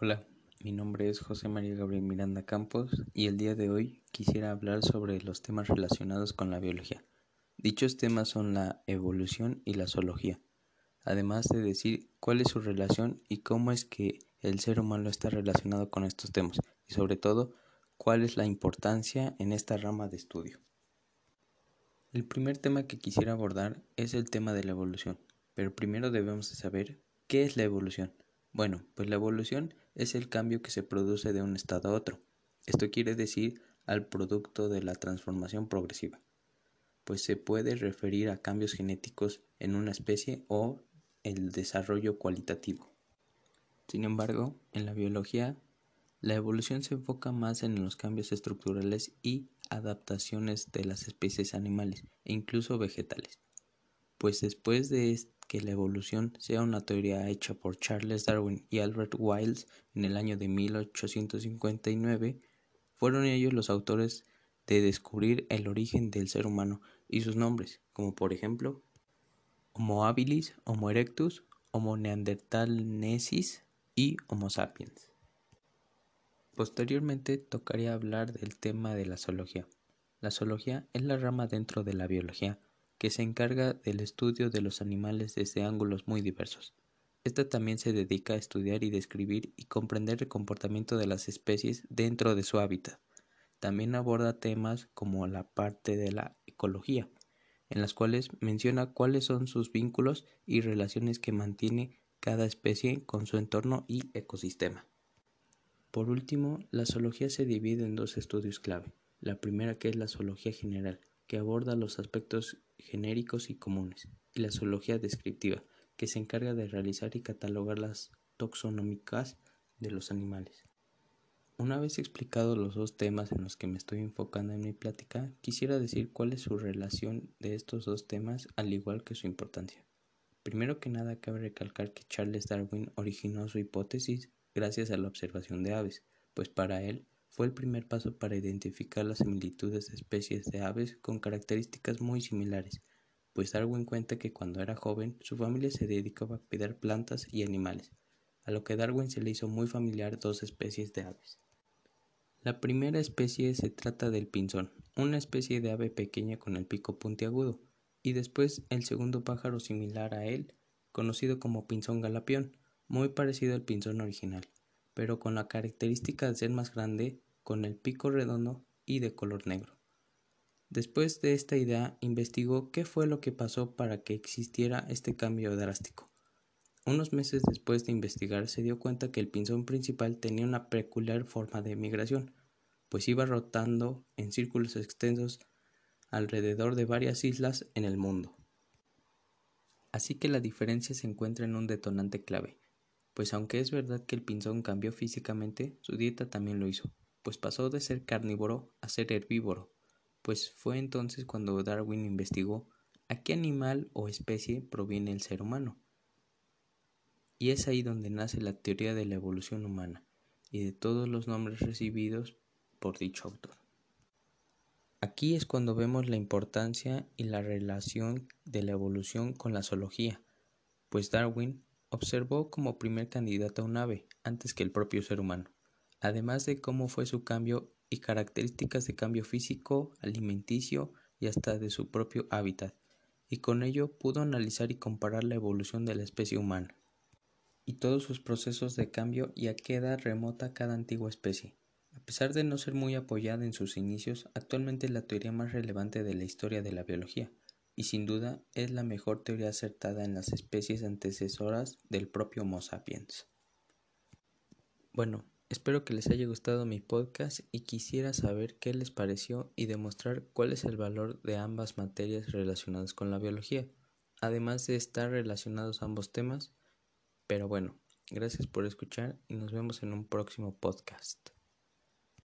Hola, mi nombre es José María Gabriel Miranda Campos y el día de hoy quisiera hablar sobre los temas relacionados con la biología. Dichos temas son la evolución y la zoología, además de decir cuál es su relación y cómo es que el ser humano está relacionado con estos temas y sobre todo cuál es la importancia en esta rama de estudio. El primer tema que quisiera abordar es el tema de la evolución, pero primero debemos saber qué es la evolución. Bueno, pues la evolución es el cambio que se produce de un estado a otro. Esto quiere decir al producto de la transformación progresiva, pues se puede referir a cambios genéticos en una especie o el desarrollo cualitativo. Sin embargo, en la biología, la evolución se enfoca más en los cambios estructurales y adaptaciones de las especies animales e incluso vegetales, pues después de que la evolución sea una teoría hecha por Charles Darwin y Albert Wiles en el año de 1859, fueron ellos los autores de descubrir el origen del ser humano y sus nombres, como por ejemplo Homo habilis, Homo erectus, Homo neanderthalensis y Homo sapiens. Posteriormente tocaría hablar del tema de la zoología. La zoología es la rama dentro de la biología que se encarga del estudio de los animales desde ángulos muy diversos. Esta también se dedica a estudiar y describir y comprender el comportamiento de las especies dentro de su hábitat. También aborda temas como la parte de la ecología, en las cuales menciona cuáles son sus vínculos y relaciones que mantiene cada especie con su entorno y ecosistema. Por último, la zoología se divide en dos estudios clave. La primera que es la zoología general, que aborda los aspectos genéricos y comunes, y la zoología descriptiva, que se encarga de realizar y catalogar las taxonómicas de los animales. Una vez explicados los dos temas en los que me estoy enfocando en mi plática, quisiera decir cuál es su relación de estos dos temas al igual que su importancia. Primero que nada cabe recalcar que Charles Darwin originó su hipótesis gracias a la observación de aves, pues para él fue el primer paso para identificar las similitudes de especies de aves con características muy similares, pues Darwin cuenta que cuando era joven su familia se dedicaba a cuidar plantas y animales, a lo que Darwin se le hizo muy familiar dos especies de aves. La primera especie se trata del pinzón, una especie de ave pequeña con el pico puntiagudo, y después el segundo pájaro similar a él, conocido como pinzón galapión, muy parecido al pinzón original pero con la característica de ser más grande, con el pico redondo y de color negro. Después de esta idea, investigó qué fue lo que pasó para que existiera este cambio drástico. Unos meses después de investigar, se dio cuenta que el pinzón principal tenía una peculiar forma de migración, pues iba rotando en círculos extensos alrededor de varias islas en el mundo. Así que la diferencia se encuentra en un detonante clave, pues aunque es verdad que el pinzón cambió físicamente, su dieta también lo hizo, pues pasó de ser carnívoro a ser herbívoro, pues fue entonces cuando Darwin investigó a qué animal o especie proviene el ser humano. Y es ahí donde nace la teoría de la evolución humana y de todos los nombres recibidos por dicho autor. Aquí es cuando vemos la importancia y la relación de la evolución con la zoología, pues Darwin observó como primer candidato a un ave antes que el propio ser humano, además de cómo fue su cambio y características de cambio físico, alimenticio y hasta de su propio hábitat, y con ello pudo analizar y comparar la evolución de la especie humana y todos sus procesos de cambio y a qué edad remota cada antigua especie. A pesar de no ser muy apoyada en sus inicios, actualmente es la teoría más relevante de la historia de la biología, y sin duda es la mejor teoría acertada en las especies antecesoras del propio Homo sapiens. Bueno, espero que les haya gustado mi podcast y quisiera saber qué les pareció y demostrar cuál es el valor de ambas materias relacionadas con la biología, además de estar relacionados ambos temas. Pero bueno, gracias por escuchar y nos vemos en un próximo podcast.